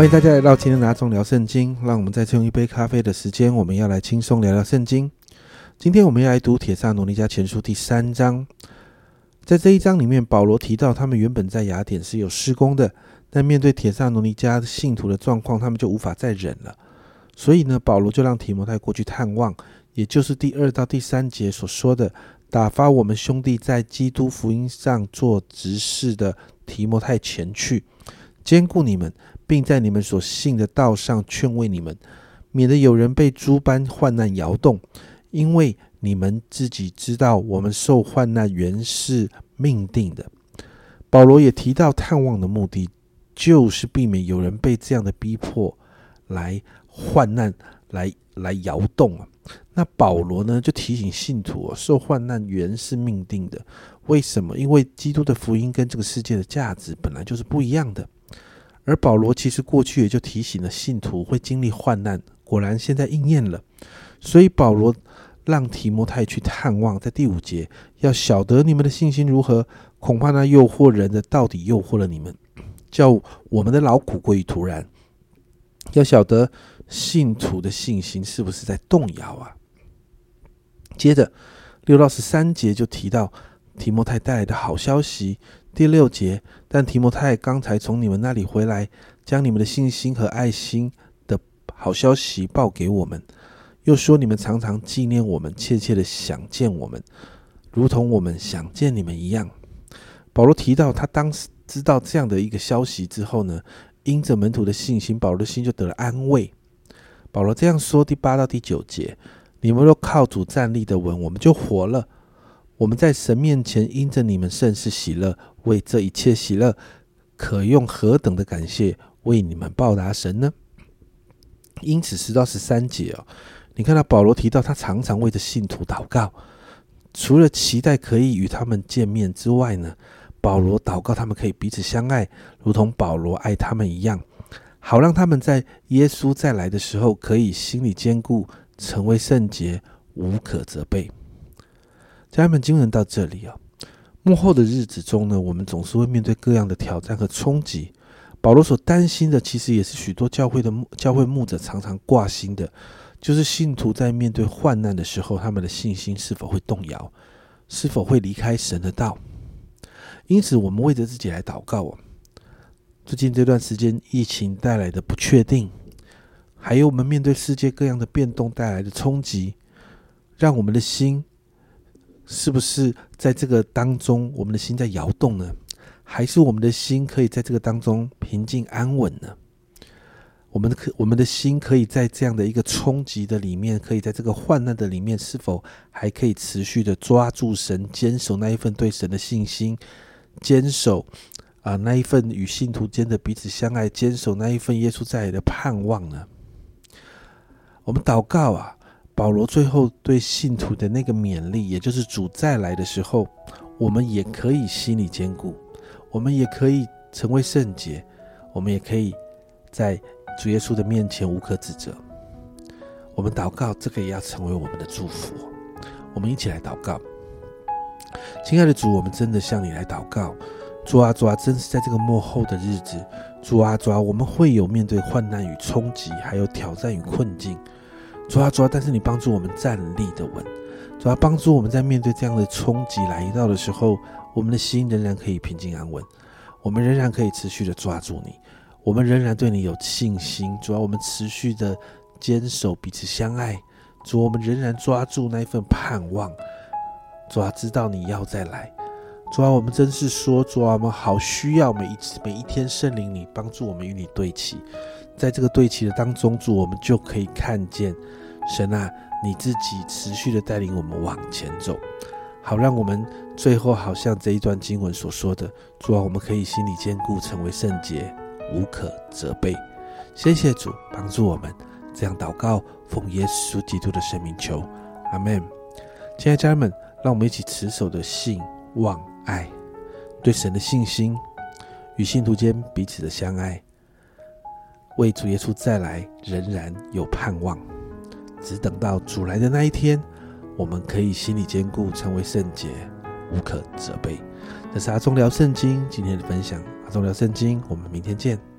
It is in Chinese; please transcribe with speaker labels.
Speaker 1: 欢迎大家来到今天的阿忠聊圣经。让我们再次用一杯咖啡的时间，我们要来轻松聊聊圣经。今天我们要来读《铁萨罗尼迦前书》第三章。在这一章里面，保罗提到他们原本在雅典是有施工的，但面对铁萨罗尼迦信徒的状况，他们就无法再忍了。所以呢，保罗就让提摩太过去探望，也就是第二到第三节所说的，打发我们兄弟在基督福音上做执事的提摩太前去，兼顾你们。并在你们所信的道上劝慰你们，免得有人被诸般患难摇动，因为你们自己知道，我们受患难原是命定的。保罗也提到探望的目的，就是避免有人被这样的逼迫来患难来来摇动啊。那保罗呢，就提醒信徒，受患难原是命定的。为什么？因为基督的福音跟这个世界的价值本来就是不一样的。而保罗其实过去也就提醒了信徒会经历患难，果然现在应验了。所以保罗让提摩太去探望，在第五节要晓得你们的信心如何，恐怕那诱惑人的到底诱惑了你们，叫我们的劳苦归于突然。要晓得信徒的信心是不是在动摇啊？接着六到十三节就提到提摩太带来的好消息。第六节，但提摩太刚才从你们那里回来，将你们的信心和爱心的好消息报给我们，又说你们常常纪念我们，切切的想见我们，如同我们想见你们一样。保罗提到他当时知道这样的一个消息之后呢，因着门徒的信心，保罗的心就得了安慰。保罗这样说：第八到第九节，你们若靠主站立的稳，我们就活了。我们在神面前因着你们甚是喜乐，为这一切喜乐，可用何等的感谢为你们报答神呢？因此十到十三节哦，你看到保罗提到他常常为着信徒祷告，除了期待可以与他们见面之外呢，保罗祷告他们可以彼此相爱，如同保罗爱他们一样，好让他们在耶稣再来的时候可以心里坚固，成为圣洁，无可责备。家人们，经文到这里啊，幕后的日子中呢，我们总是会面对各样的挑战和冲击。保罗所担心的，其实也是许多教会的教会牧者常常挂心的，就是信徒在面对患难的时候，他们的信心是否会动摇，是否会离开神的道。因此，我们为着自己来祷告哦。最近这段时间，疫情带来的不确定，还有我们面对世界各样的变动带来的冲击，让我们的心。是不是在这个当中，我们的心在摇动呢？还是我们的心可以在这个当中平静安稳呢？我们可，我们的心可以在这样的一个冲击的里面，可以在这个患难的里面，是否还可以持续的抓住神，坚守那一份对神的信心，坚守啊那一份与信徒间的彼此相爱，坚守那一份耶稣在的盼望呢？我们祷告啊！保罗最后对信徒的那个勉励，也就是主再来的时候，我们也可以心里坚固，我们也可以成为圣洁，我们也可以在主耶稣的面前无可指责。我们祷告，这个也要成为我们的祝福。我们一起来祷告，亲爱的主，我们真的向你来祷告。主啊，主啊，真是在这个幕后的日子，主啊，主啊，我们会有面对患难与冲击，还有挑战与困境。主啊，主啊！但是你帮助我们站立的稳，主啊，帮助我们在面对这样的冲击来到的时候，我们的心仍然可以平静安稳，我们仍然可以持续的抓住你，我们仍然对你有信心。主啊，我们持续的坚守彼此相爱，主要，我们仍然抓住那一份盼望。主啊，知道你要再来。主啊，我们真是说，主啊，我们好需要每一次每一天圣灵你帮助我们与你对齐，在这个对齐的当中，主我们就可以看见。神啊，你自己持续的带领我们往前走，好让我们最后好像这一段经文所说的，主啊，我们可以心里坚固，成为圣洁，无可责备。谢谢主帮助我们这样祷告，奉耶稣基督的生命求，阿门。亲爱的家人们，让我们一起持守的信望爱，对神的信心与信徒间彼此的相爱，为主耶稣再来仍然有盼望。只等到主来的那一天，我们可以心理坚固，成为圣洁，无可责备。这是阿忠聊圣经今天的分享。阿忠聊圣经，我们明天见。